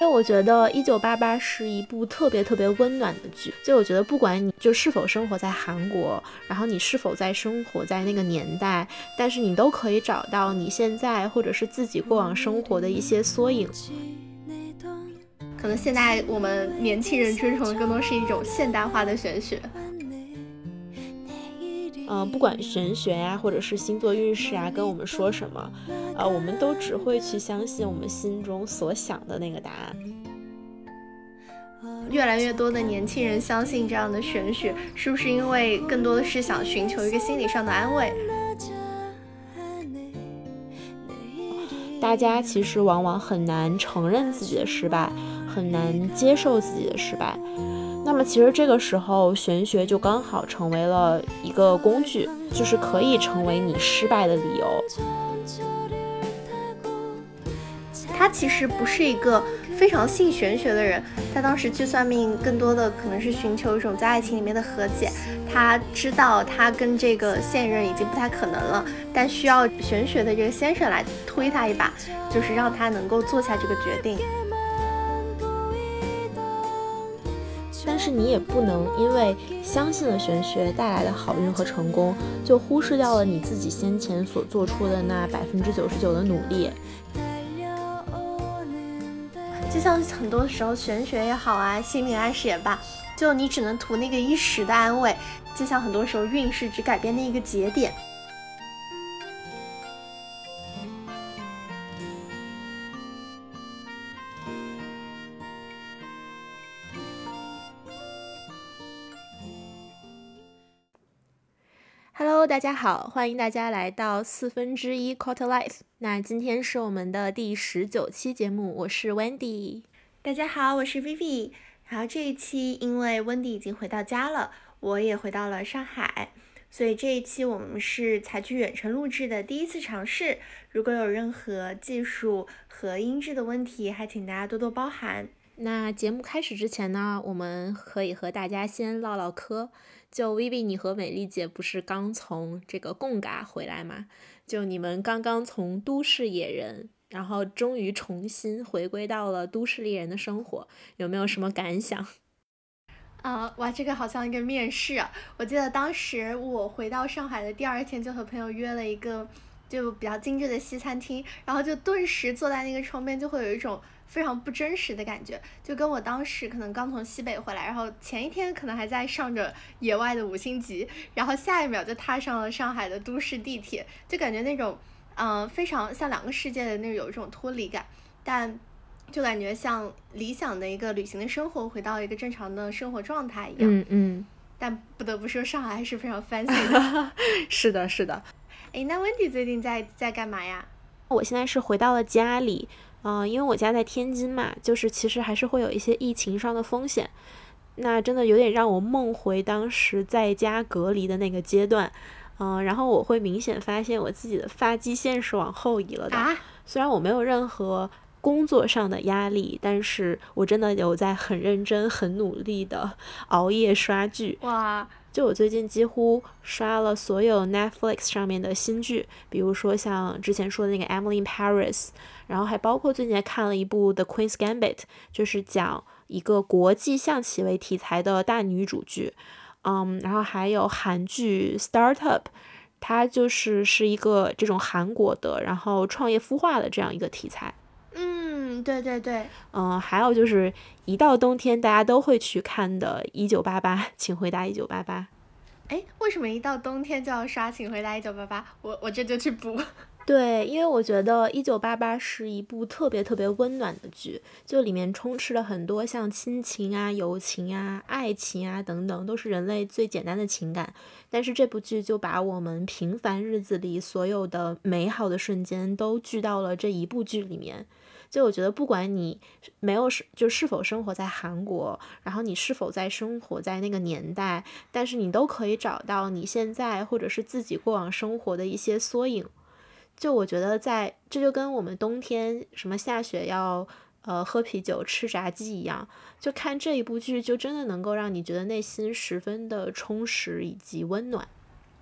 因为我觉得《一九八八》是一部特别特别温暖的剧，就我觉得不管你就是否生活在韩国，然后你是否在生活在那个年代，但是你都可以找到你现在或者是自己过往生活的一些缩影。可能现在我们年轻人追崇的更多是一种现代化的玄学。嗯，不管玄学呀，或者是星座运势啊，跟我们说什么，呃，我们都只会去相信我们心中所想的那个答案。越来越多的年轻人相信这样的玄学，是不是因为更多的是想寻求一个心理上的安慰？大家其实往往很难承认自己的失败，很难接受自己的失败。那么其实这个时候，玄学就刚好成为了一个工具，就是可以成为你失败的理由。他其实不是一个非常信玄学的人，他当时去算命，更多的可能是寻求一种在爱情里面的和解。他知道他跟这个现任已经不太可能了，但需要玄学的这个先生来推他一把，就是让他能够做下这个决定。但是你也不能因为相信了玄学带来的好运和成功，就忽视掉了你自己先前所做出的那百分之九十九的努力。就像很多时候玄学也好啊，心理暗示也罢，就你只能图那个一时的安慰。就像很多时候运势只改变那一个节点。大家好，欢迎大家来到四分之一 Quarter Life。那今天是我们的第十九期节目，我是 Wendy。大家好，我是 Vivi。然后这一期因为 Wendy 已经回到家了，我也回到了上海，所以这一期我们是采取远程录制的第一次尝试。如果有任何技术和音质的问题，还请大家多多包涵。那节目开始之前呢，我们可以和大家先唠唠嗑。就 Vivi，你和美丽姐不是刚从这个贡嘎回来吗？就你们刚刚从都市野人，然后终于重新回归到了都市丽人的生活，有没有什么感想？啊，哇，这个好像一个面试！我记得当时我回到上海的第二天，就和朋友约了一个就比较精致的西餐厅，然后就顿时坐在那个窗边，就会有一种。非常不真实的感觉，就跟我当时可能刚从西北回来，然后前一天可能还在上着野外的五星级，然后下一秒就踏上了上海的都市地铁，就感觉那种，嗯，非常像两个世界的那种有一种脱离感，但就感觉像理想的一个旅行的生活，回到一个正常的生活状态一样。嗯嗯。但不得不说，上海还是非常 fancy 的。是的，是的。哎，那 Wendy 最近在在干嘛呀？我现在是回到了家里。嗯，因为我家在天津嘛，就是其实还是会有一些疫情上的风险，那真的有点让我梦回当时在家隔离的那个阶段，嗯，然后我会明显发现我自己的发际线是往后移了的，虽然我没有任何工作上的压力，但是我真的有在很认真、很努力的 熬夜刷剧，哇。就我最近几乎刷了所有 Netflix 上面的新剧，比如说像之前说的那个 Emily in Paris，然后还包括最近还看了一部 The Queen's Gambit，就是讲一个国际象棋为题材的大女主剧，嗯，然后还有韩剧 Startup，它就是是一个这种韩国的，然后创业孵化的这样一个题材。嗯，对对对，嗯，还有就是一到冬天大家都会去看的《一九八八》，请回答一九八八。哎，为什么一到冬天就要刷《请回答一九八八》？我我这就去补。对，因为我觉得《一九八八》是一部特别特别温暖的剧，就里面充斥了很多像亲情啊、友情啊、爱情啊等等，都是人类最简单的情感。但是这部剧就把我们平凡日子里所有的美好的瞬间都聚到了这一部剧里面。就我觉得，不管你没有是就是否生活在韩国，然后你是否在生活在那个年代，但是你都可以找到你现在或者是自己过往生活的一些缩影。就我觉得，在这就跟我们冬天什么下雪要呃喝啤酒吃炸鸡一样，就看这一部剧，就真的能够让你觉得内心十分的充实以及温暖。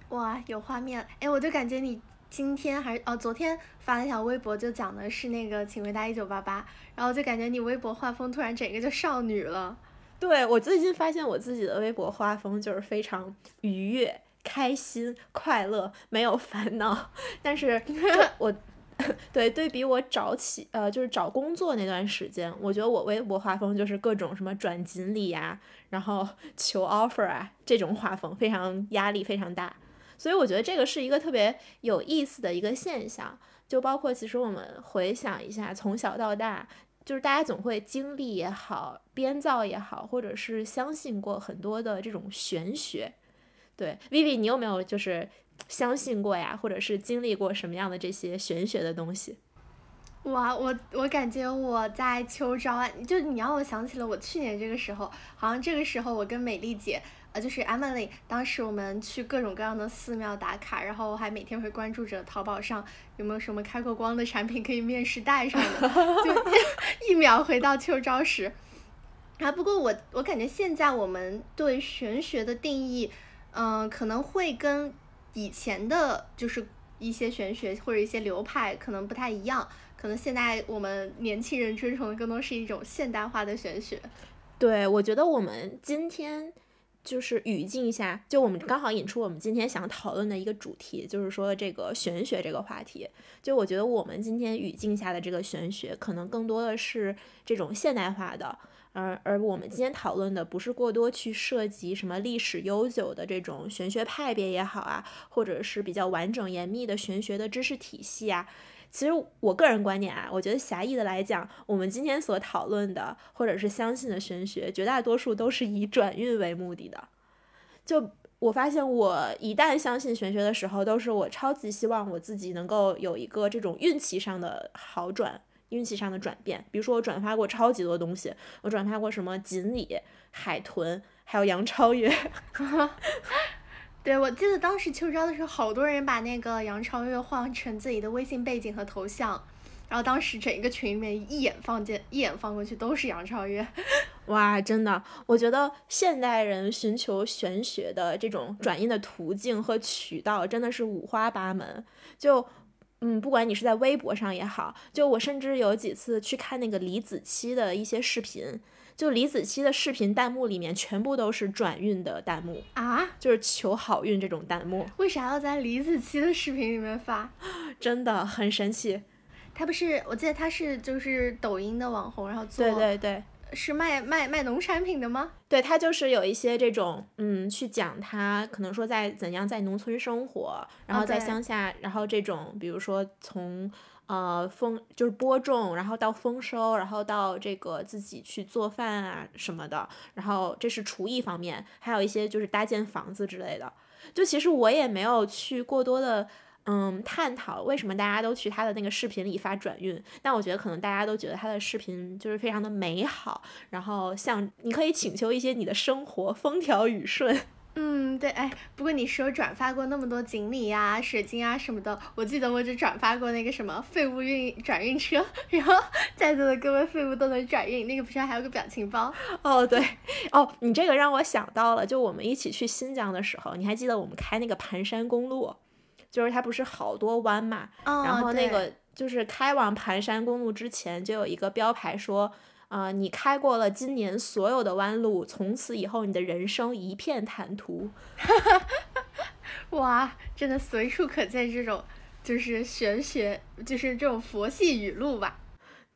哇，有画面！哎，我就感觉你。今天还是哦昨天发了一条微博，就讲的是那个请回答一九八八，然后就感觉你微博画风突然整个就少女了。对我最近发现我自己的微博画风就是非常愉悦、开心、快乐，没有烦恼。但是 我对对比我找起呃就是找工作那段时间，我觉得我微博画风就是各种什么转锦鲤呀，然后求 offer 啊这种画风，非常压力非常大。所以我觉得这个是一个特别有意思的一个现象，就包括其实我们回想一下，从小到大。就是大家总会经历也好，编造也好，或者是相信过很多的这种玄学。对，Vivi，你有没有就是相信过呀，或者是经历过什么样的这些玄学的东西？哇，我我感觉我在秋招，就你让我想起了我去年这个时候，好像这个时候我跟美丽姐。呃就是 Emily，当时我们去各种各样的寺庙打卡，然后还每天会关注着淘宝上有没有什么开过光的产品可以面试带上的，就 一秒回到秋招时。啊，不过我我感觉现在我们对玄学的定义，嗯，可能会跟以前的，就是一些玄学或者一些流派可能不太一样，可能现在我们年轻人追崇的更多是一种现代化的玄学。对，我觉得我们今天。就是语境下，就我们刚好引出我们今天想讨论的一个主题，就是说这个玄学这个话题。就我觉得我们今天语境下的这个玄学，可能更多的是这种现代化的，而而我们今天讨论的不是过多去涉及什么历史悠久的这种玄学派别也好啊，或者是比较完整严密的玄学的知识体系啊。其实我个人观点啊，我觉得狭义的来讲，我们今天所讨论的或者是相信的玄学，绝大多数都是以转运为目的的。就我发现，我一旦相信玄学的时候，都是我超级希望我自己能够有一个这种运气上的好转，运气上的转变。比如说，我转发过超级多东西，我转发过什么锦鲤、海豚，还有杨超越。对，我记得当时秋招的时候，好多人把那个杨超越换成自己的微信背景和头像，然后当时整一个群里面一眼放见一眼放过去都是杨超越，哇，真的，我觉得现代人寻求玄学的这种转印的途径和渠道真的是五花八门，就嗯，不管你是在微博上也好，就我甚至有几次去看那个李子柒的一些视频。就李子柒的视频弹幕里面全部都是转运的弹幕啊，就是求好运这种弹幕。为啥要在李子柒的视频里面发？真的很神奇。他不是，我记得他是就是抖音的网红，然后做对对对，是卖卖卖农产品的吗？对他就是有一些这种嗯，去讲他可能说在怎样在农村生活，然后在乡下，然后这种比如说从。呃，丰就是播种，然后到丰收，然后到这个自己去做饭啊什么的，然后这是厨艺方面，还有一些就是搭建房子之类的。就其实我也没有去过多的嗯探讨为什么大家都去他的那个视频里发转运，但我觉得可能大家都觉得他的视频就是非常的美好，然后像你可以请求一些你的生活风调雨顺。嗯，对，哎，不过你说转发过那么多锦鲤呀、水晶啊什么的，我记得我只转发过那个什么废物运转运车，然后在座的各位废物都能转运，那个不是还有个表情包？哦，对，哦，你这个让我想到了，就我们一起去新疆的时候，你还记得我们开那个盘山公路，就是它不是好多弯嘛，然后那个就是开往盘山公路之前就有一个标牌说。啊，你开过了今年所有的弯路，从此以后你的人生一片坦途。哇，真的随处可见这种就是玄学，就是这种佛系语录吧？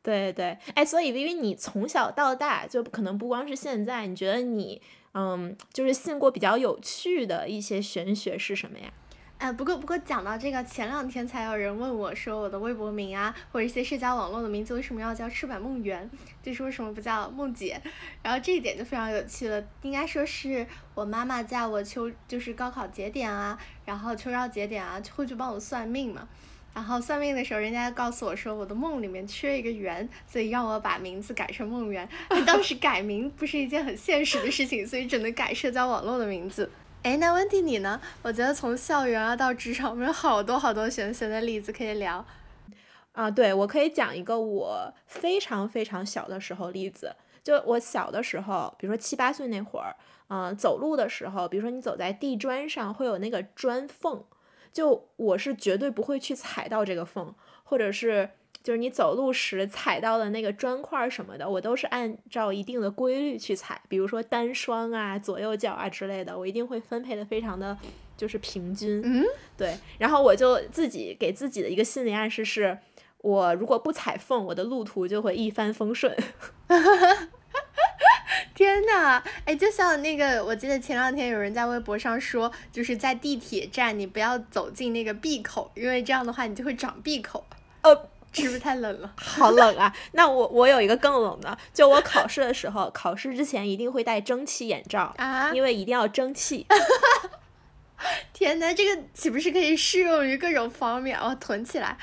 对对，哎，所以因为你从小到大就可能不光是现在，你觉得你嗯，就是信过比较有趣的一些玄学是什么呀？哎，不过不过讲到这个，前两天才有人问我说，我的微博名啊，或者一些社交网络的名字为什么要叫赤坂梦圆，就是为什么不叫梦姐？然后这一点就非常有趣了，应该说是我妈妈在我秋就是高考节点啊，然后秋招节点啊，会去帮我算命嘛。然后算命的时候，人家告诉我说我的梦里面缺一个圆，所以让我把名字改成梦圆。当时改名不是一件很现实的事情，所以只能改社交网络的名字。哎，那温蒂你呢？我觉得从校园啊到职场，我们有好多好多玄学的例子可以聊。啊，对，我可以讲一个我非常非常小的时候例子。就我小的时候，比如说七八岁那会儿，嗯，走路的时候，比如说你走在地砖上，会有那个砖缝。就我是绝对不会去踩到这个缝，或者是就是你走路时踩到的那个砖块什么的，我都是按照一定的规律去踩，比如说单双啊、左右脚啊之类的，我一定会分配的非常的就是平均。嗯，对，然后我就自己给自己的一个心理暗示是，我如果不踩缝，我的路途就会一帆风顺。天呐，哎，就像那个，我记得前两天有人在微博上说，就是在地铁站你不要走进那个闭口，因为这样的话你就会长闭口。呃，是不是太冷了？好冷啊！那我我有一个更冷的，就我考试的时候，考试之前一定会戴蒸汽眼罩啊，因为一定要蒸汽。天呐，这个岂不是可以适用于各种方面？我囤起来。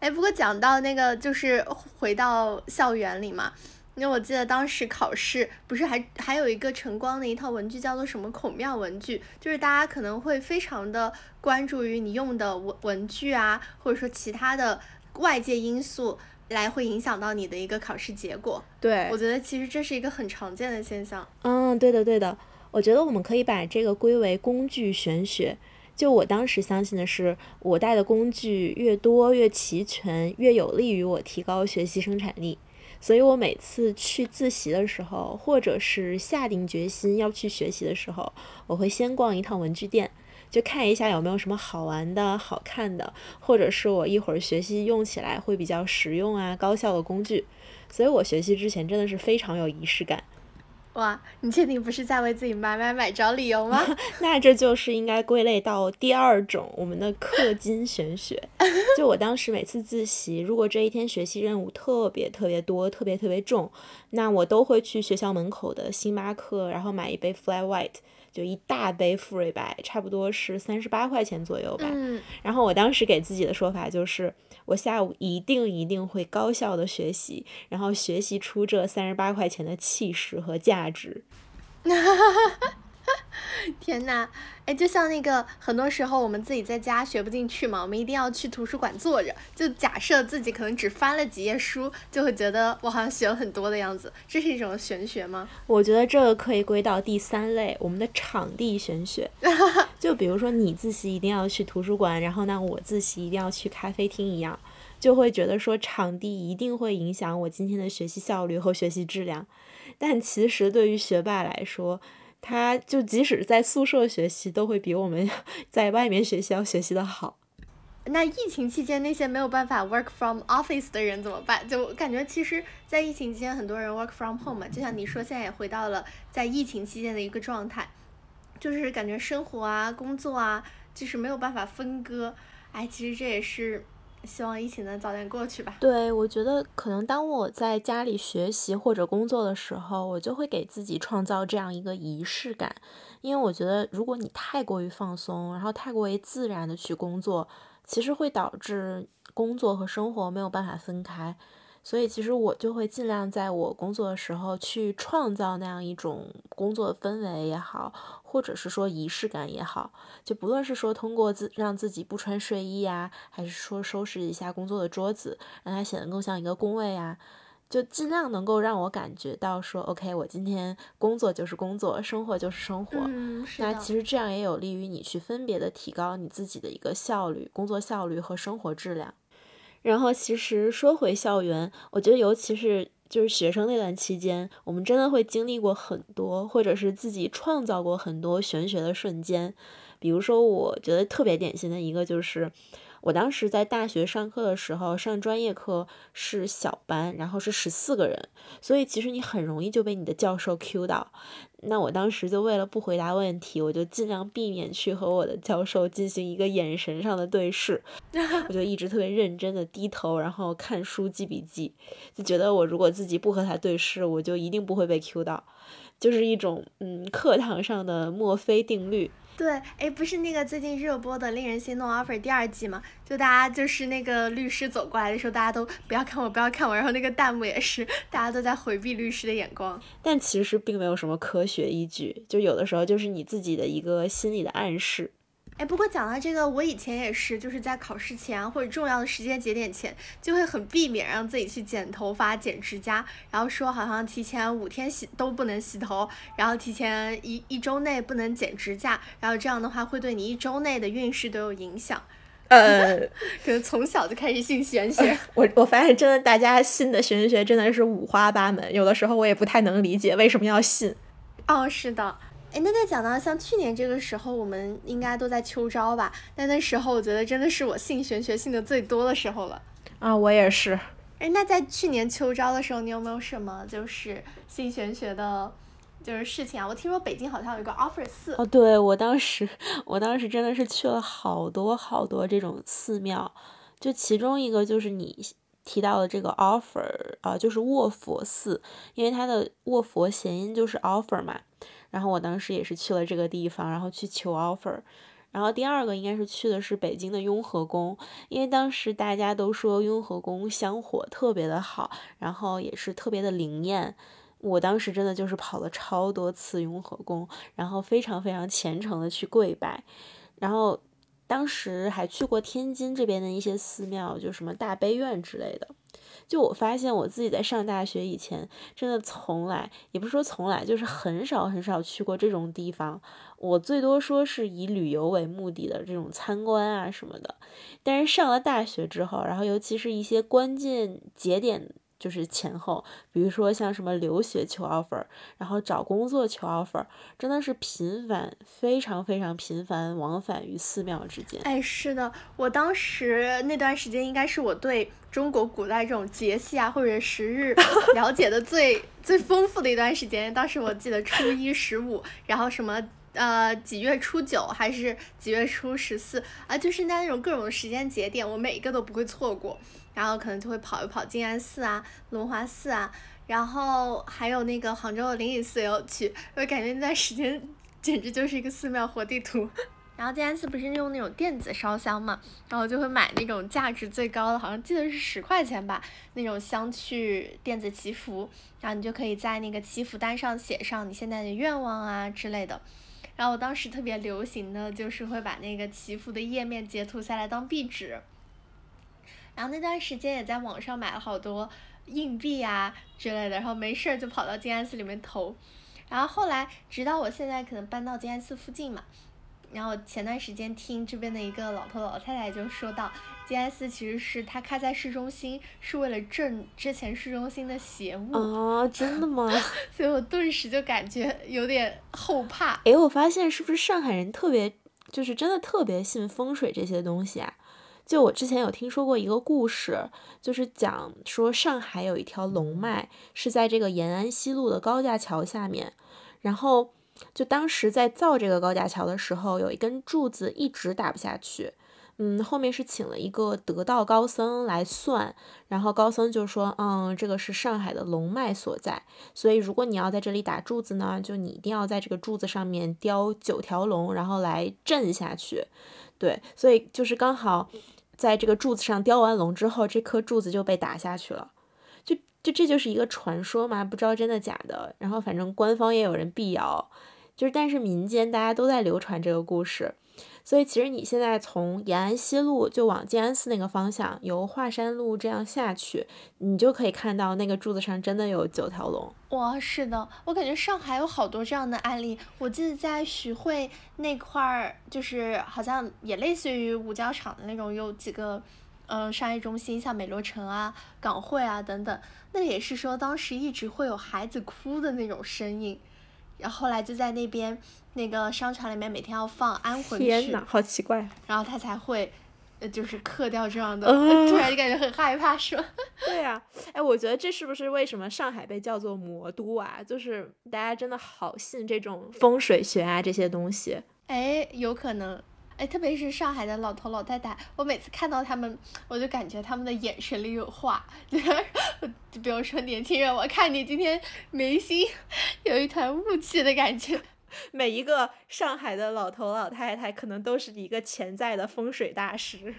哎，不过讲到那个，就是回到校园里嘛。因为我记得当时考试不是还还有一个晨光的一套文具叫做什么孔庙文具，就是大家可能会非常的关注于你用的文文具啊，或者说其他的外界因素来会影响到你的一个考试结果。对，我觉得其实这是一个很常见的现象。嗯，对的对的，我觉得我们可以把这个归为工具玄学。就我当时相信的是，我带的工具越多越齐全，越有利于我提高学习生产力。所以我每次去自习的时候，或者是下定决心要去学习的时候，我会先逛一趟文具店，就看一下有没有什么好玩的、好看的，或者是我一会儿学习用起来会比较实用啊、高效的工具。所以我学习之前真的是非常有仪式感。哇，你确定不是在为自己买买买找理由吗？那这就是应该归类到第二种我们的氪金玄学。就我当时每次自习，如果这一天学习任务特别特别多、特别特别重，那我都会去学校门口的星巴克，然后买一杯 Fly White。就一大杯馥芮白，差不多是三十八块钱左右吧。嗯。然后我当时给自己的说法就是，我下午一定一定会高效的学习，然后学习出这三十八块钱的气势和价值。天呐，哎，就像那个，很多时候我们自己在家学不进去嘛，我们一定要去图书馆坐着。就假设自己可能只翻了几页书，就会觉得我好像学了很多的样子，这是一种玄学吗？我觉得这个可以归到第三类，我们的场地玄学。就比如说你自习一定要去图书馆，然后呢，我自习一定要去咖啡厅一样，就会觉得说场地一定会影响我今天的学习效率和学习质量。但其实对于学霸来说，他就即使在宿舍学习，都会比我们 在外面学习要学习的好。那疫情期间那些没有办法 work from office 的人怎么办？就感觉其实，在疫情期间很多人 work from home 嘛，就像你说，现在也回到了在疫情期间的一个状态，就是感觉生活啊、工作啊，就是没有办法分割。哎，其实这也是。希望疫情能早点过去吧。对，我觉得可能当我在家里学习或者工作的时候，我就会给自己创造这样一个仪式感，因为我觉得如果你太过于放松，然后太过于自然的去工作，其实会导致工作和生活没有办法分开。所以其实我就会尽量在我工作的时候去创造那样一种工作氛围也好，或者是说仪式感也好，就不论是说通过自让自己不穿睡衣啊，还是说收拾一下工作的桌子，让它显得更像一个工位啊，就尽量能够让我感觉到说，OK，我今天工作就是工作，生活就是生活。嗯，那其实这样也有利于你去分别的提高你自己的一个效率、工作效率和生活质量。然后，其实说回校园，我觉得尤其是就是学生那段期间，我们真的会经历过很多，或者是自己创造过很多玄学的瞬间。比如说，我觉得特别典型的一个就是。我当时在大学上课的时候，上专业课是小班，然后是十四个人，所以其实你很容易就被你的教授 Q 到。那我当时就为了不回答问题，我就尽量避免去和我的教授进行一个眼神上的对视，我就一直特别认真的低头，然后看书记笔记，就觉得我如果自己不和他对视，我就一定不会被 Q 到，就是一种嗯课堂上的墨菲定律。对，哎，不是那个最近热播的《令人心动 offer》第二季嘛？就大家就是那个律师走过来的时候，大家都不要看我，不要看我，然后那个弹幕也是，大家都在回避律师的眼光。但其实并没有什么科学依据，就有的时候就是你自己的一个心理的暗示。哎，不过讲到这个，我以前也是，就是在考试前或者重要的时间节点前，就会很避免让自己去剪头发、剪指甲，然后说好像提前五天洗都不能洗头，然后提前一一周内不能剪指甲，然后这样的话会对你一周内的运势都有影响。呃，可能从小就开始信玄学。我我发现真的，大家信的玄学真的是五花八门，有的时候我也不太能理解为什么要信。哦，是的。哎，那再讲到像去年这个时候，我们应该都在秋招吧？但那时候我觉得真的是我信玄学信的最多的时候了。啊，我也是。哎，那在去年秋招的时候，你有没有什么就是信玄学的，就是事情啊？我听说北京好像有一个 offer 寺。哦，对，我当时，我当时真的是去了好多好多这种寺庙，就其中一个就是你提到的这个 offer 啊，就是卧佛寺，因为它的卧佛谐音就是 offer 嘛。然后我当时也是去了这个地方，然后去求 offer。然后第二个应该是去的是北京的雍和宫，因为当时大家都说雍和宫香火特别的好，然后也是特别的灵验。我当时真的就是跑了超多次雍和宫，然后非常非常虔诚的去跪拜。然后当时还去过天津这边的一些寺庙，就什么大悲院之类的。就我发现我自己在上大学以前，真的从来也不是说从来，就是很少很少去过这种地方。我最多说是以旅游为目的的这种参观啊什么的。但是上了大学之后，然后尤其是一些关键节点。就是前后，比如说像什么留学求 offer，然后找工作求 offer，真的是频繁，非常非常频繁往返于寺庙之间。哎，是的，我当时那段时间应该是我对中国古代这种节气啊或者时日 了解的最最丰富的一段时间。当时我记得初一十五，然后什么呃几月初九还是几月初十四啊，就是那那种各种时间节点，我每一个都不会错过。然后可能就会跑一跑静安寺啊、龙华寺啊，然后还有那个杭州的灵隐寺也有去，我感觉那段时间简直就是一个寺庙活地图。然后静安寺不是用那种电子烧香嘛，然后就会买那种价值最高的，好像记得是十块钱吧，那种香去电子祈福，然后你就可以在那个祈福单上写上你现在的愿望啊之类的。然后我当时特别流行的就是会把那个祈福的页面截图下来当壁纸。然后那段时间也在网上买了好多硬币啊之类的，然后没事儿就跑到静安寺里面投。然后后来，直到我现在可能搬到静安寺附近嘛，然后前段时间听这边的一个老头老太太就说到，静安寺其实是它开在市中心，是为了镇之前市中心的邪物。啊，真的吗？所以我顿时就感觉有点后怕。诶，我发现是不是上海人特别，就是真的特别信风水这些东西啊？就我之前有听说过一个故事，就是讲说上海有一条龙脉是在这个延安西路的高架桥下面，然后就当时在造这个高架桥的时候，有一根柱子一直打不下去，嗯，后面是请了一个得道高僧来算，然后高僧就说，嗯，这个是上海的龙脉所在，所以如果你要在这里打柱子呢，就你一定要在这个柱子上面雕九条龙，然后来镇下去，对，所以就是刚好。在这个柱子上雕完龙之后，这颗柱子就被打下去了，就就这就是一个传说嘛，不知道真的假的。然后反正官方也有人辟谣，就是但是民间大家都在流传这个故事。所以其实你现在从延安西路就往静安寺那个方向，由华山路这样下去，你就可以看到那个柱子上真的有九条龙。哇，是的，我感觉上海有好多这样的案例。我记得在徐汇那块儿，就是好像也类似于五角场的那种，有几个嗯商业中心，像美罗城啊、港汇啊等等，那也是说当时一直会有孩子哭的那种声音。然后后来就在那边那个商场里面每天要放安魂曲，天呐，好奇怪！然后他才会，呃，就是克掉这样的，突然就感觉很害怕，是吧？对呀，哎，我觉得这是不是为什么上海被叫做魔都啊？就是大家真的好信这种风水学啊这些东西。哎，有可能。哎，特别是上海的老头老太太，我每次看到他们，我就感觉他们的眼神里有话。就比如说年轻人，我看你今天眉心 有一团雾气的感觉。每一个上海的老头老太太，可能都是一个潜在的风水大师。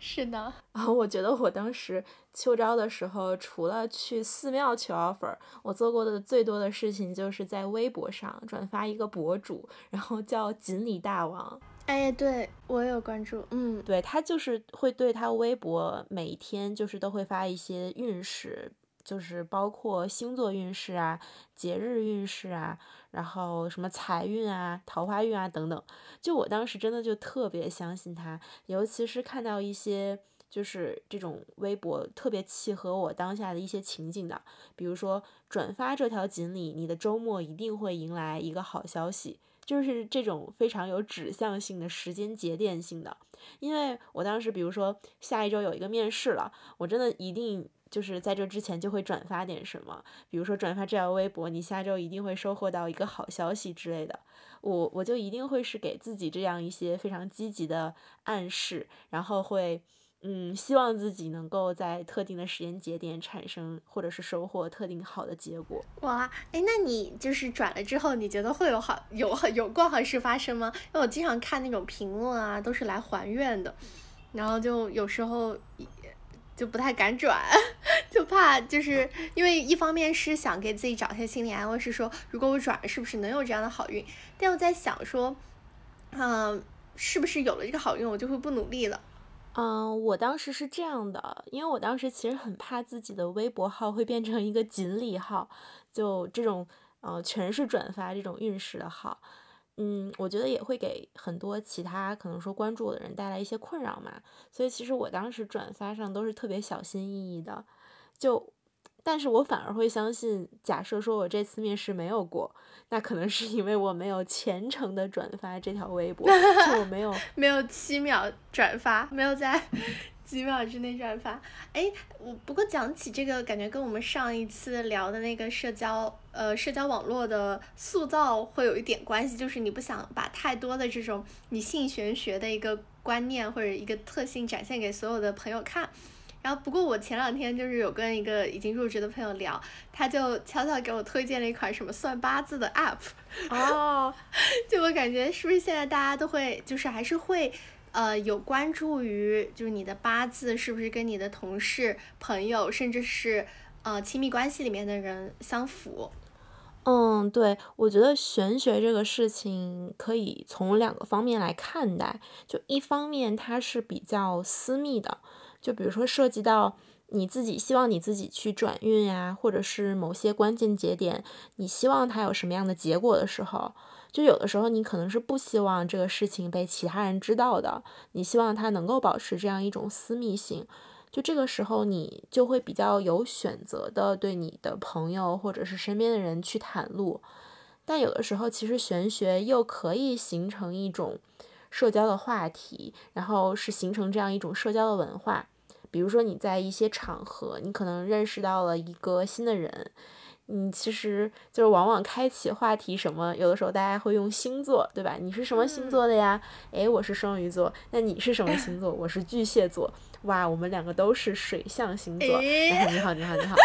是的。啊，我觉得我当时秋招的时候，除了去寺庙求 offer，我做过的最多的事情就是在微博上转发一个博主，然后叫锦鲤大王。哎，对我有关注，嗯，对他就是会对他微博每一天就是都会发一些运势，就是包括星座运势啊、节日运势啊，然后什么财运啊、桃花运啊等等。就我当时真的就特别相信他，尤其是看到一些就是这种微博特别契合我当下的一些情景的，比如说转发这条锦鲤，你的周末一定会迎来一个好消息。就是这种非常有指向性的时间节点性的，因为我当时比如说下一周有一个面试了，我真的一定就是在这之前就会转发点什么，比如说转发这条微博，你下周一定会收获到一个好消息之类的，我我就一定会是给自己这样一些非常积极的暗示，然后会。嗯，希望自己能够在特定的时间节点产生，或者是收获特定好的结果。哇，哎，那你就是转了之后，你觉得会有好有有过好事发生吗？因为我经常看那种评论啊，都是来还愿的，然后就有时候就不太敢转，就怕就是因为一方面是想给自己找一些心理安慰，是说如果我转，是不是能有这样的好运？但我在想说，嗯，是不是有了这个好运，我就会不努力了？嗯，我当时是这样的，因为我当时其实很怕自己的微博号会变成一个锦鲤号，就这种呃全是转发这种运势的号，嗯，我觉得也会给很多其他可能说关注我的人带来一些困扰嘛，所以其实我当时转发上都是特别小心翼翼的，就。但是我反而会相信，假设说我这次面试没有过，那可能是因为我没有虔诚的转发这条微博，就我没有 没有七秒转发，没有在几秒之内转发。哎，我不过讲起这个，感觉跟我们上一次聊的那个社交呃社交网络的塑造会有一点关系，就是你不想把太多的这种你性玄学的一个观念或者一个特性展现给所有的朋友看。然后，不过我前两天就是有跟一个已经入职的朋友聊，他就悄悄给我推荐了一款什么算八字的 app。哦，就我感觉是不是现在大家都会，就是还是会，呃，有关注于就是你的八字是不是跟你的同事、朋友，甚至是呃亲密关系里面的人相符？嗯，对，我觉得玄学这个事情可以从两个方面来看待，就一方面它是比较私密的。就比如说涉及到你自己希望你自己去转运呀，或者是某些关键节点，你希望它有什么样的结果的时候，就有的时候你可能是不希望这个事情被其他人知道的，你希望它能够保持这样一种私密性，就这个时候你就会比较有选择的对你的朋友或者是身边的人去袒露，但有的时候其实玄学又可以形成一种。社交的话题，然后是形成这样一种社交的文化。比如说你在一些场合，你可能认识到了一个新的人，你其实就是往往开启话题什么，有的时候大家会用星座，对吧？你是什么星座的呀？诶，我是双鱼座，那你是什么星座？我是巨蟹座。哇，我们两个都是水象星座。你好，你好，你好。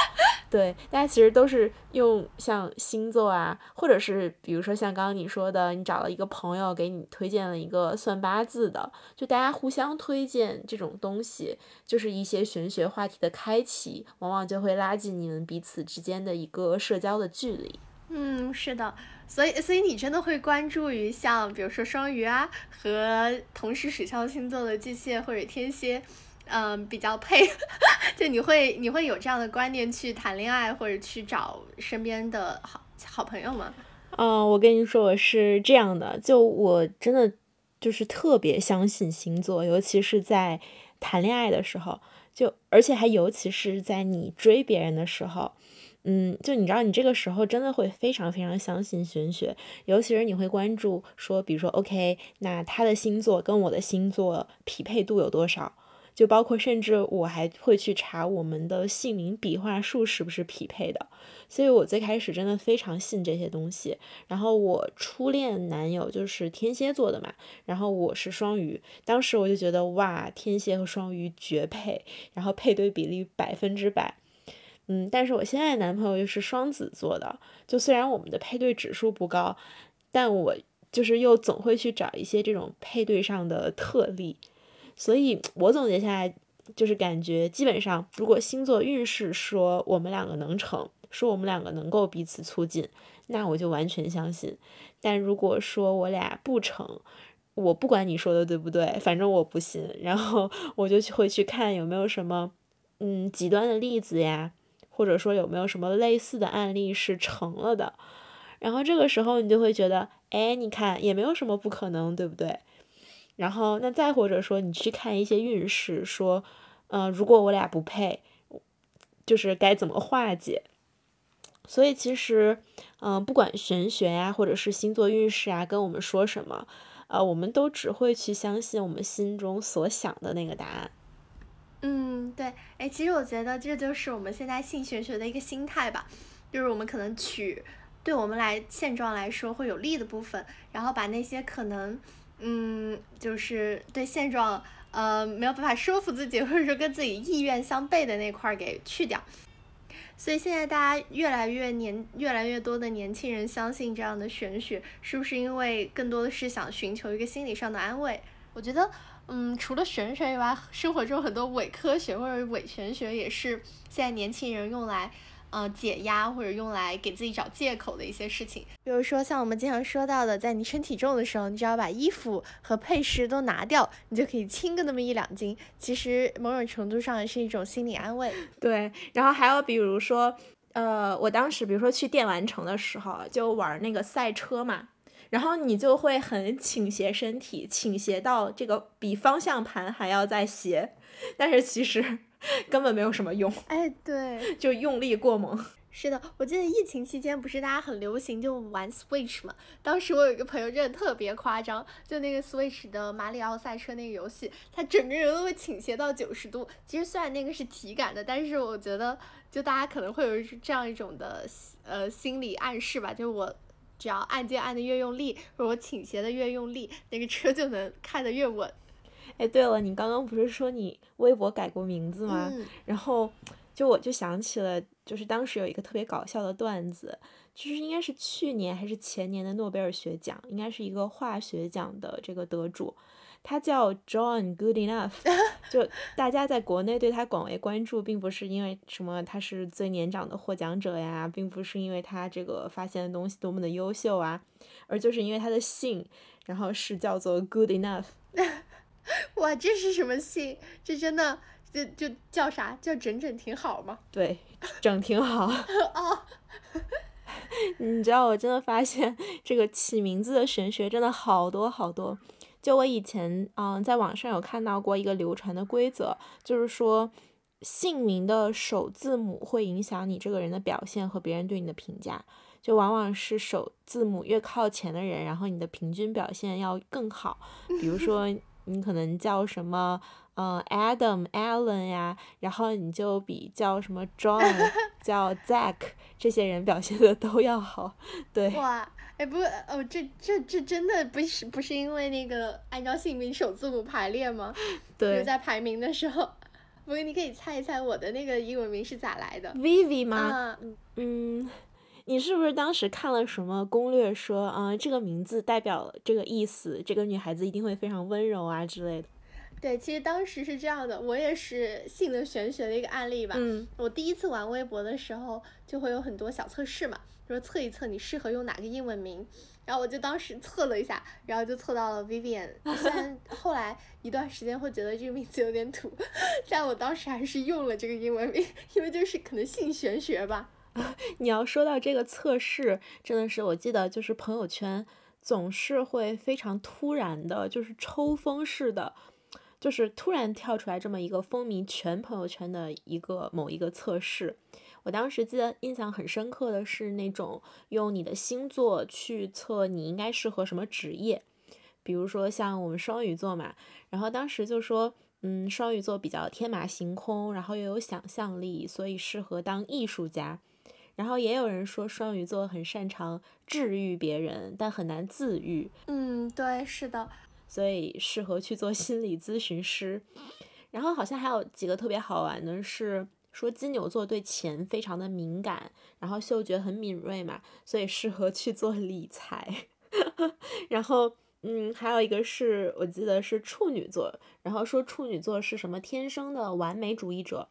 对，大家其实都是用像星座啊，或者是比如说像刚刚你说的，你找了一个朋友给你推荐了一个算八字的，就大家互相推荐这种东西，就是一些玄学话题的开启，往往就会拉近你们彼此之间的一个社交的距离。嗯，是的，所以所以你真的会关注于像比如说双鱼啊，和同时水象星座的巨蟹或者天蝎。嗯，比较配，就你会你会有这样的观念去谈恋爱或者去找身边的好好朋友吗？嗯，我跟你说我是这样的，就我真的就是特别相信星座，尤其是在谈恋爱的时候，就而且还尤其是在你追别人的时候，嗯，就你知道你这个时候真的会非常非常相信玄学，尤其是你会关注说，比如说 OK，那他的星座跟我的星座匹配度有多少？就包括，甚至我还会去查我们的姓名笔画数是不是匹配的，所以我最开始真的非常信这些东西。然后我初恋男友就是天蝎座的嘛，然后我是双鱼，当时我就觉得哇，天蝎和双鱼绝配，然后配对比例百分之百。嗯，但是我现在男朋友又是双子座的，就虽然我们的配对指数不高，但我就是又总会去找一些这种配对上的特例。所以，我总结下来就是感觉，基本上，如果星座运势说我们两个能成，说我们两个能够彼此促进，那我就完全相信。但如果说我俩不成，我不管你说的对不对，反正我不信。然后我就会去看有没有什么嗯极端的例子呀，或者说有没有什么类似的案例是成了的。然后这个时候你就会觉得，哎，你看也没有什么不可能，对不对？然后那再或者说你去看一些运势，说，嗯，如果我俩不配，就是该怎么化解？所以其实，嗯，不管玄学呀，或者是星座运势啊，跟我们说什么，呃，我们都只会去相信我们心中所想的那个答案。嗯，对，哎，其实我觉得这就是我们现在信玄学的一个心态吧，就是我们可能取对我们来现状来说会有利的部分，然后把那些可能，嗯，就是对现状，呃，没有办法说服自己，或者说跟自己意愿相悖的那块儿给去掉。所以现在大家越来越年越来越多的年轻人相信这样的玄学，是不是因为更多的是想寻求一个心理上的安慰？我觉得，嗯，除了玄学以外，生活中很多伪科学或者伪玄学也是现在年轻人用来。呃，解压或者用来给自己找借口的一些事情，比如说像我们经常说到的，在你称体重的时候，你只要把衣服和配饰都拿掉，你就可以轻个那么一两斤。其实某种程度上也是一种心理安慰。对，然后还有比如说，呃，我当时比如说去电玩城的时候，就玩那个赛车嘛，然后你就会很倾斜身体，倾斜到这个比方向盘还要再斜，但是其实。根本没有什么用，哎，对，就用力过猛。是的，我记得疫情期间不是大家很流行就玩 Switch 嘛？当时我有一个朋友真的特别夸张，就那个 Switch 的马里奥赛车那个游戏，他整个人都会倾斜到九十度。其实虽然那个是体感的，但是我觉得就大家可能会有这样一种的呃心理暗示吧，就是我只要按键按的越用力，或者我倾斜的越用力，那个车就能开得越稳。哎，对了，你刚刚不是说你微博改过名字吗？然后就我就想起了，就是当时有一个特别搞笑的段子，就是应该是去年还是前年的诺贝尔学奖，应该是一个化学奖的这个得主，他叫 John Goodenough。就大家在国内对他广为关注，并不是因为什么他是最年长的获奖者呀，并不是因为他这个发现的东西多么的优秀啊，而就是因为他的姓，然后是叫做 Good Enough。哇，这是什么姓？这真的就就叫啥？叫整整挺好吗？对，整挺好。哦，你知道，我真的发现这个起名字的玄学真的好多好多。就我以前嗯，在网上有看到过一个流传的规则，就是说姓名的首字母会影响你这个人的表现和别人对你的评价。就往往是首字母越靠前的人，然后你的平均表现要更好。比如说。你可能叫什么，嗯，Adam、Allen 呀，然后你就比叫什么 John、叫 Zack 这些人表现的都要好，对。哇，哎不，哦，这这这真的不是不是因为那个按照姓名首字母排列吗？对。在排名的时候，不过你可以猜一猜我的那个英文名是咋来的？Vivi 吗？嗯。你是不是当时看了什么攻略说啊，这个名字代表这个意思，这个女孩子一定会非常温柔啊之类的？对，其实当时是这样的，我也是信了玄学的一个案例吧。嗯。我第一次玩微博的时候，就会有很多小测试嘛，说测一测你适合用哪个英文名，然后我就当时测了一下，然后就测到了 Vivian。虽然后来一段时间会觉得这个名字有点土，但我当时还是用了这个英文名，因为就是可能信玄学吧。你要说到这个测试，真的是我记得，就是朋友圈总是会非常突然的，就是抽风式的，就是突然跳出来这么一个风靡全朋友圈的一个某一个测试。我当时记得印象很深刻的是那种用你的星座去测你应该适合什么职业，比如说像我们双鱼座嘛，然后当时就说，嗯，双鱼座比较天马行空，然后又有想象力，所以适合当艺术家。然后也有人说双鱼座很擅长治愈别人，但很难自愈。嗯，对，是的，所以适合去做心理咨询师。然后好像还有几个特别好玩的是说金牛座对钱非常的敏感，然后嗅觉很敏锐嘛，所以适合去做理财。然后嗯，还有一个是我记得是处女座，然后说处女座是什么天生的完美主义者。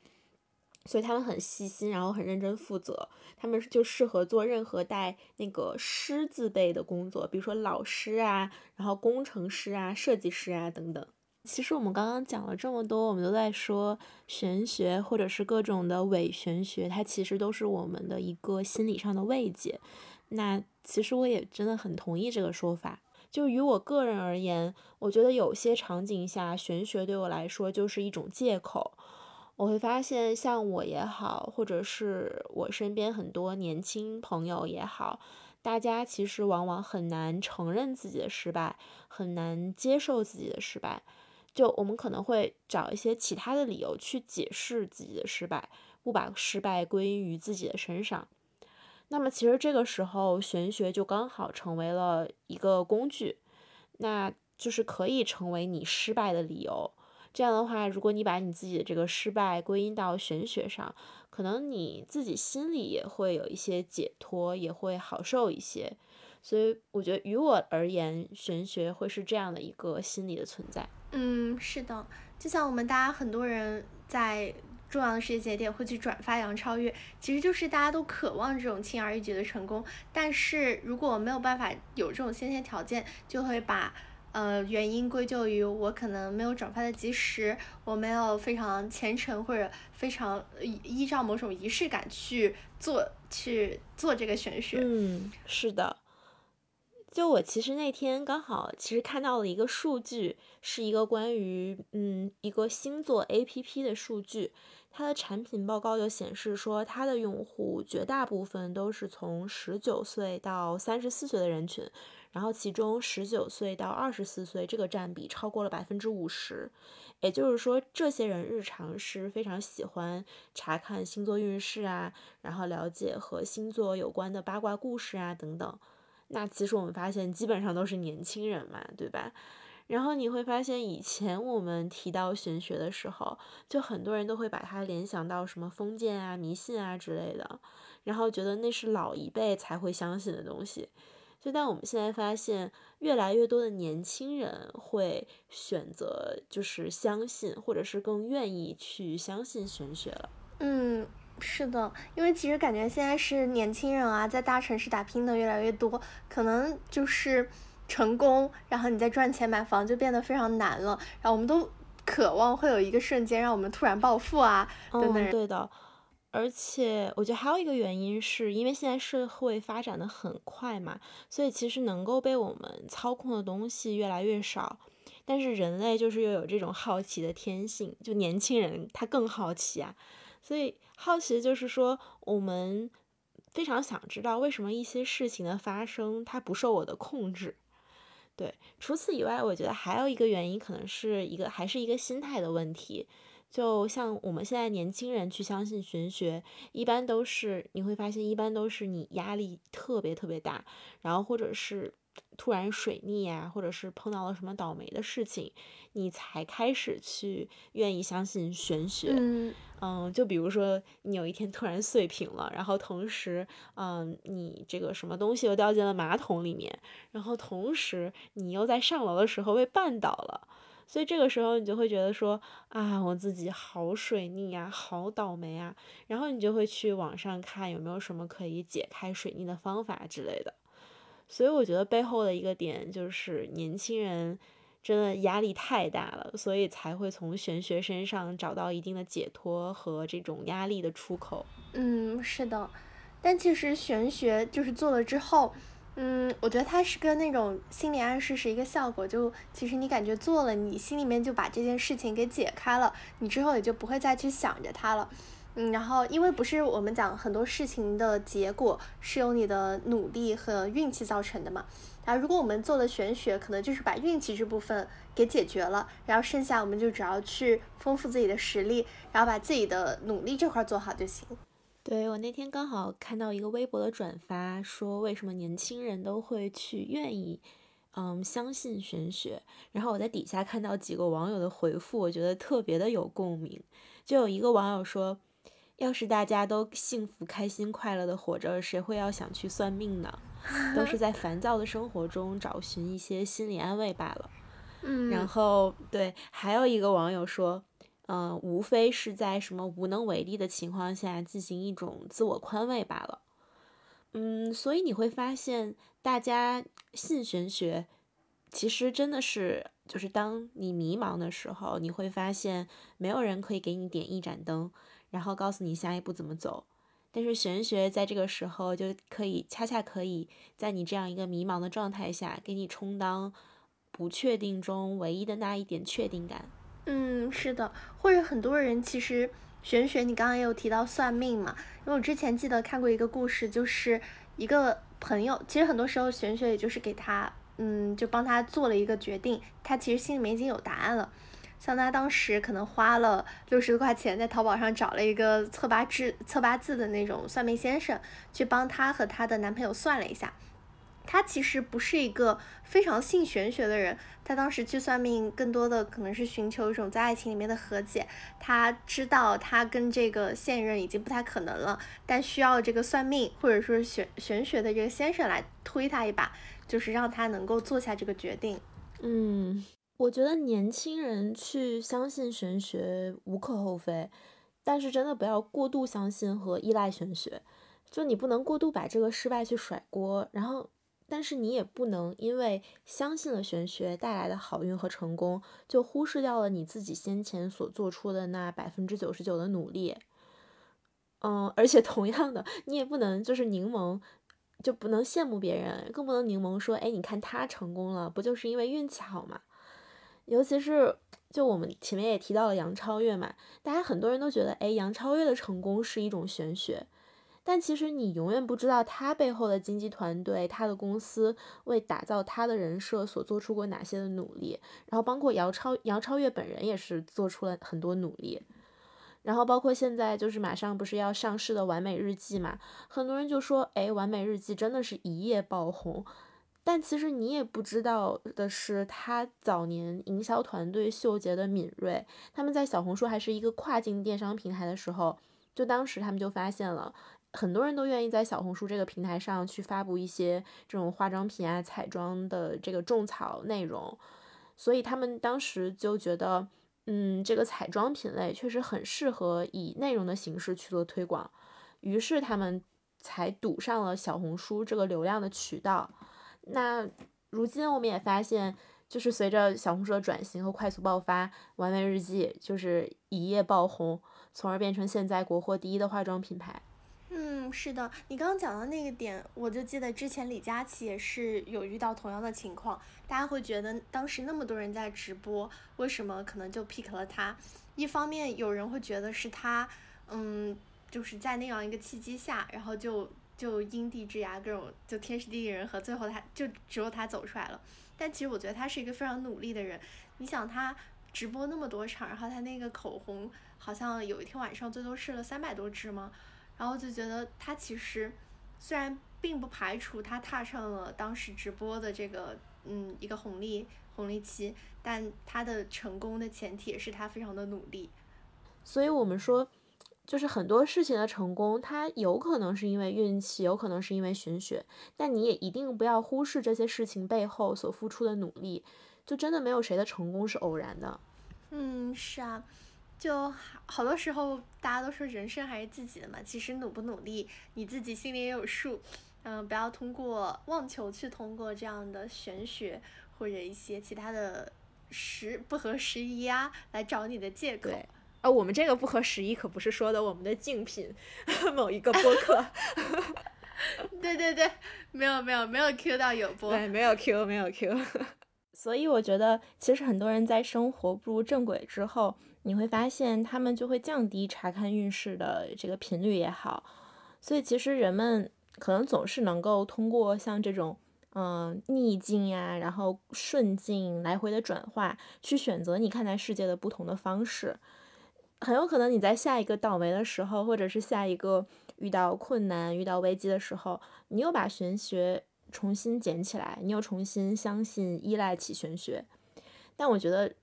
所以他们很细心，然后很认真负责。他们就适合做任何带那个师字辈的工作，比如说老师啊，然后工程师啊、设计师啊等等。其实我们刚刚讲了这么多，我们都在说玄学或者是各种的伪玄学，它其实都是我们的一个心理上的慰藉。那其实我也真的很同意这个说法。就于我个人而言，我觉得有些场景下，玄学对我来说就是一种借口。我会发现，像我也好，或者是我身边很多年轻朋友也好，大家其实往往很难承认自己的失败，很难接受自己的失败。就我们可能会找一些其他的理由去解释自己的失败，不把失败归因于自己的身上。那么其实这个时候，玄学就刚好成为了一个工具，那就是可以成为你失败的理由。这样的话，如果你把你自己的这个失败归因到玄学上，可能你自己心里也会有一些解脱，也会好受一些。所以我觉得，于我而言，玄学会是这样的一个心理的存在。嗯，是的，就像我们大家很多人在重要的时间节点会去转发杨超越，其实就是大家都渴望这种轻而易举的成功。但是如果没有办法有这种先天条件，就会把呃原因归咎于我可能没有转发的及时，我没有非常虔诚或者非常依照某种仪式感去做去做这个玄学。嗯，是的。就我其实那天刚好其实看到了一个数据，是一个关于嗯一个星座 A P P 的数据，它的产品报告就显示说，它的用户绝大部分都是从十九岁到三十四岁的人群，然后其中十九岁到二十四岁这个占比超过了百分之五十，也就是说，这些人日常是非常喜欢查看星座运势啊，然后了解和星座有关的八卦故事啊等等。那其实我们发现，基本上都是年轻人嘛，对吧？然后你会发现，以前我们提到玄学的时候，就很多人都会把它联想到什么封建啊、迷信啊之类的，然后觉得那是老一辈才会相信的东西。就但我们现在发现，越来越多的年轻人会选择就是相信，或者是更愿意去相信玄学了。嗯。是的，因为其实感觉现在是年轻人啊，在大城市打拼的越来越多，可能就是成功，然后你再赚钱买房就变得非常难了。然后我们都渴望会有一个瞬间让我们突然暴富啊，等等。对的，而且我觉得还有一个原因是因为现在社会发展的很快嘛，所以其实能够被我们操控的东西越来越少。但是人类就是又有这种好奇的天性，就年轻人他更好奇啊。所以好奇就是说，我们非常想知道为什么一些事情的发生它不受我的控制。对，除此以外，我觉得还有一个原因，可能是一个还是一个心态的问题。就像我们现在年轻人去相信玄学，一般都是你会发现，一般都是你压力特别特别大，然后或者是。突然水逆啊，或者是碰到了什么倒霉的事情，你才开始去愿意相信玄学。嗯嗯，就比如说你有一天突然碎屏了，然后同时，嗯，你这个什么东西又掉进了马桶里面，然后同时你又在上楼的时候被绊倒了，所以这个时候你就会觉得说啊，我自己好水逆啊，好倒霉啊，然后你就会去网上看有没有什么可以解开水逆的方法之类的。所以我觉得背后的一个点就是年轻人真的压力太大了，所以才会从玄学身上找到一定的解脱和这种压力的出口。嗯，是的。但其实玄学就是做了之后，嗯，我觉得它是跟那种心理暗示是一个效果。就其实你感觉做了，你心里面就把这件事情给解开了，你之后也就不会再去想着它了。嗯，然后因为不是我们讲很多事情的结果是由你的努力和运气造成的嘛？然后如果我们做了玄学，可能就是把运气这部分给解决了，然后剩下我们就只要去丰富自己的实力，然后把自己的努力这块做好就行。对我那天刚好看到一个微博的转发，说为什么年轻人都会去愿意嗯相信玄学，然后我在底下看到几个网友的回复，我觉得特别的有共鸣，就有一个网友说。要是大家都幸福、开心、快乐的活着，谁会要想去算命呢？都是在烦躁的生活中找寻一些心理安慰罢了。嗯，然后对，还有一个网友说，嗯，无非是在什么无能为力的情况下进行一种自我宽慰罢了。嗯，所以你会发现，大家信玄学，其实真的是，就是当你迷茫的时候，你会发现没有人可以给你点一盏灯，然后告诉你下一步怎么走。但是玄学在这个时候就可以恰恰可以在你这样一个迷茫的状态下，给你充当不确定中唯一的那一点确定感。嗯，是的，或者很多人其实玄学，你刚刚也有提到算命嘛？因为我之前记得看过一个故事，就是一个朋友，其实很多时候玄学也就是给他，嗯，就帮他做了一个决定，他其实心里面已经有答案了。像他当时可能花了六十多块钱，在淘宝上找了一个测八字、测八字的那种算命先生，去帮他和他的男朋友算了一下。他其实不是一个非常信玄学的人，他当时去算命，更多的可能是寻求一种在爱情里面的和解。他知道他跟这个现任已经不太可能了，但需要这个算命或者说玄玄学的这个先生来推他一把，就是让他能够做下这个决定。嗯，我觉得年轻人去相信玄学无可厚非，但是真的不要过度相信和依赖玄学，就你不能过度把这个失败去甩锅，然后。但是你也不能因为相信了玄学带来的好运和成功，就忽视掉了你自己先前所做出的那百分之九十九的努力。嗯，而且同样的，你也不能就是柠檬，就不能羡慕别人，更不能柠檬说，哎，你看他成功了，不就是因为运气好嘛？尤其是就我们前面也提到了杨超越嘛，大家很多人都觉得，哎，杨超越的成功是一种玄学。但其实你永远不知道他背后的经纪团队、他的公司为打造他的人设所做出过哪些的努力，然后包括姚超、杨超越本人也是做出了很多努力，然后包括现在就是马上不是要上市的完美日记嘛，很多人就说，哎，完美日记真的是一夜爆红，但其实你也不知道的是，他早年营销团队秀杰的敏锐，他们在小红书还是一个跨境电商平台的时候，就当时他们就发现了。很多人都愿意在小红书这个平台上去发布一些这种化妆品啊、彩妆的这个种草内容，所以他们当时就觉得，嗯，这个彩妆品类确实很适合以内容的形式去做推广，于是他们才堵上了小红书这个流量的渠道。那如今我们也发现，就是随着小红书的转型和快速爆发，完美日记就是一夜爆红，从而变成现在国货第一的化妆品牌。嗯，是的，你刚刚讲到那个点，我就记得之前李佳琦也是有遇到同样的情况，大家会觉得当时那么多人在直播，为什么可能就 pick 了他？一方面有人会觉得是他，嗯，就是在那样一个契机下，然后就就因地制宜，各种就天时地利人和，最后他就只有他走出来了。但其实我觉得他是一个非常努力的人，你想他直播那么多场，然后他那个口红好像有一天晚上最多试了三百多支吗？然后就觉得他其实虽然并不排除他踏上了当时直播的这个嗯一个红利红利期，但他的成功的前提也是他非常的努力。所以我们说，就是很多事情的成功，它有可能是因为运气，有可能是因为玄学，但你也一定不要忽视这些事情背后所付出的努力。就真的没有谁的成功是偶然的。嗯，是啊。就好多时候，大家都说人生还是自己的嘛。其实努不努力，你自己心里也有数。嗯，不要通过妄求去通过这样的玄学或者一些其他的时不合时宜啊，来找你的借口。对，呃，我们这个不合时宜可不是说的我们的竞品 某一个播客。对对对，没有没有没有 Q 到有播，对，没有 Q 没有 Q。所以我觉得，其实很多人在生活步入正轨之后。你会发现，他们就会降低查看运势的这个频率也好，所以其实人们可能总是能够通过像这种，嗯，逆境呀，然后顺境来回的转化，去选择你看待世界的不同的方式。很有可能你在下一个倒霉的时候，或者是下一个遇到困难、遇到危机的时候，你又把玄学重新捡起来，你又重新相信、依赖起玄学。但我觉得。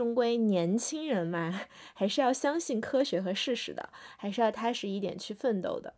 终归年轻人嘛，还是要相信科学和事实的，还是要踏实一点去奋斗的。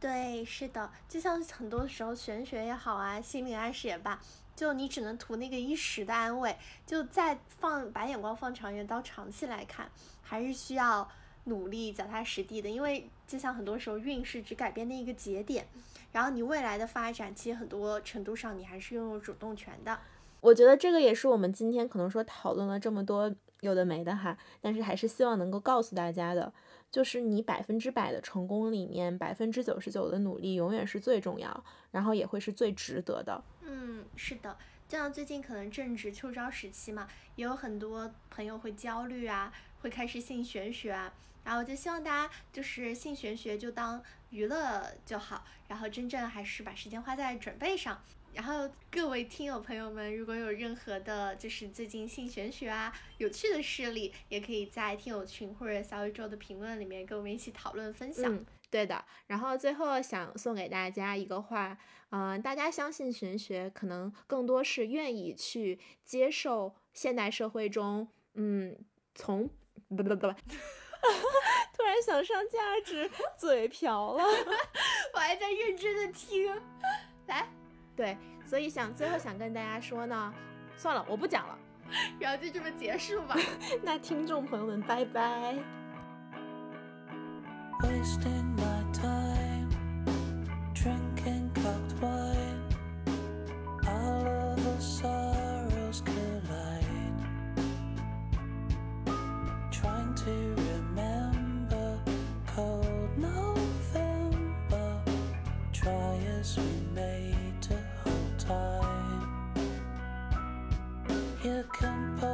对，是的，就像很多时候玄学也好啊，心理暗示也罢，就你只能图那个一时的安慰，就再放把眼光放长远，到长期来看，还是需要努力、脚踏实地的。因为就像很多时候运势只改变那一个节点，然后你未来的发展，其实很多程度上你还是拥有主动权的。我觉得这个也是我们今天可能说讨论了这么多有的没的哈，但是还是希望能够告诉大家的。就是你百分之百的成功里面，百分之九十九的努力永远是最重要，然后也会是最值得的。嗯，是的，就像最近可能正值秋招时期嘛，也有很多朋友会焦虑啊，会开始信玄学啊，然后就希望大家就是信玄学就当娱乐就好，然后真正还是把时间花在准备上。然后各位听友朋友们，如果有任何的，就是最近信玄学啊有趣的事例，也可以在听友群或者小宇宙的评论里面跟我们一起讨论分享。嗯，对的。然后最后想送给大家一个话，嗯，大家相信玄学，可能更多是愿意去接受现代社会中，嗯，从不不不不，突然想上价值，嘴瓢了，我还在认真的听，来。对，所以想最后想跟大家说呢，算了，我不讲了，然后就这么结束吧。那听众朋友们，拜拜。time. Here come.